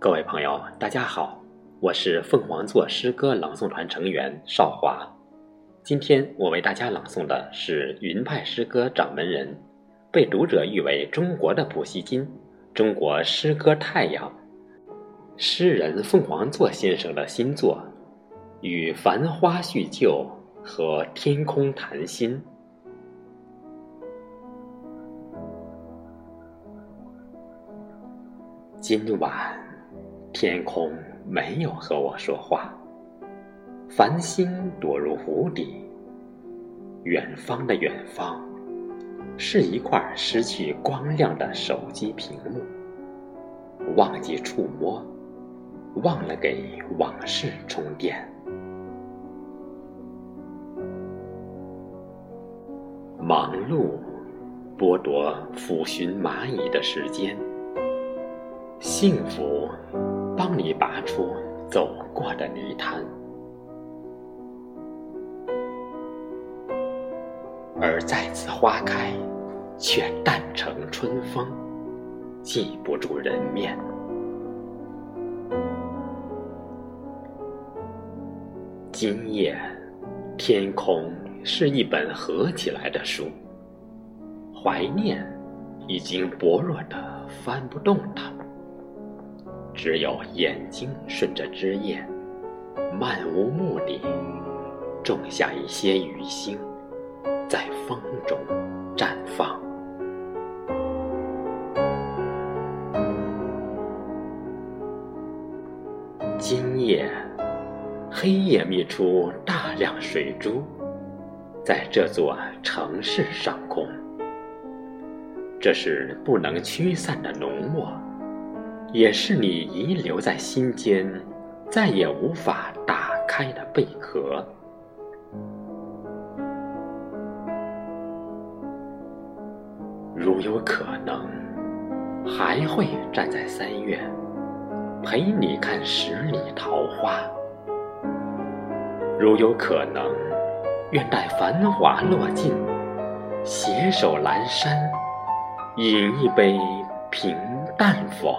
各位朋友，大家好，我是凤凰座诗歌朗诵团成员邵华。今天我为大家朗诵的是云派诗歌掌门人，被读者誉为中国的普希金，中国诗歌太阳，诗人凤凰座先生的新作《与繁花叙旧和天空谈心》。今晚，天空没有和我说话，繁星躲入湖底。远方的远方，是一块失去光亮的手机屏幕。忘记触摸，忘了给往事充电。忙碌剥夺抚寻蚂蚁的时间。幸福，帮你拔出走过的泥潭，而再次花开，却淡成春风，记不住人面。今夜，天空是一本合起来的书，怀念已经薄弱的翻不动它。只有眼睛顺着枝叶，漫无目的种下一些雨星，在风中绽放。今夜，黑夜密出大量水珠，在这座城市上空，这是不能驱散的浓墨。也是你遗留在心间，再也无法打开的贝壳。如有可能，还会站在三月，陪你看十里桃花。如有可能，愿待繁华落尽，携手阑珊，饮一杯平淡否？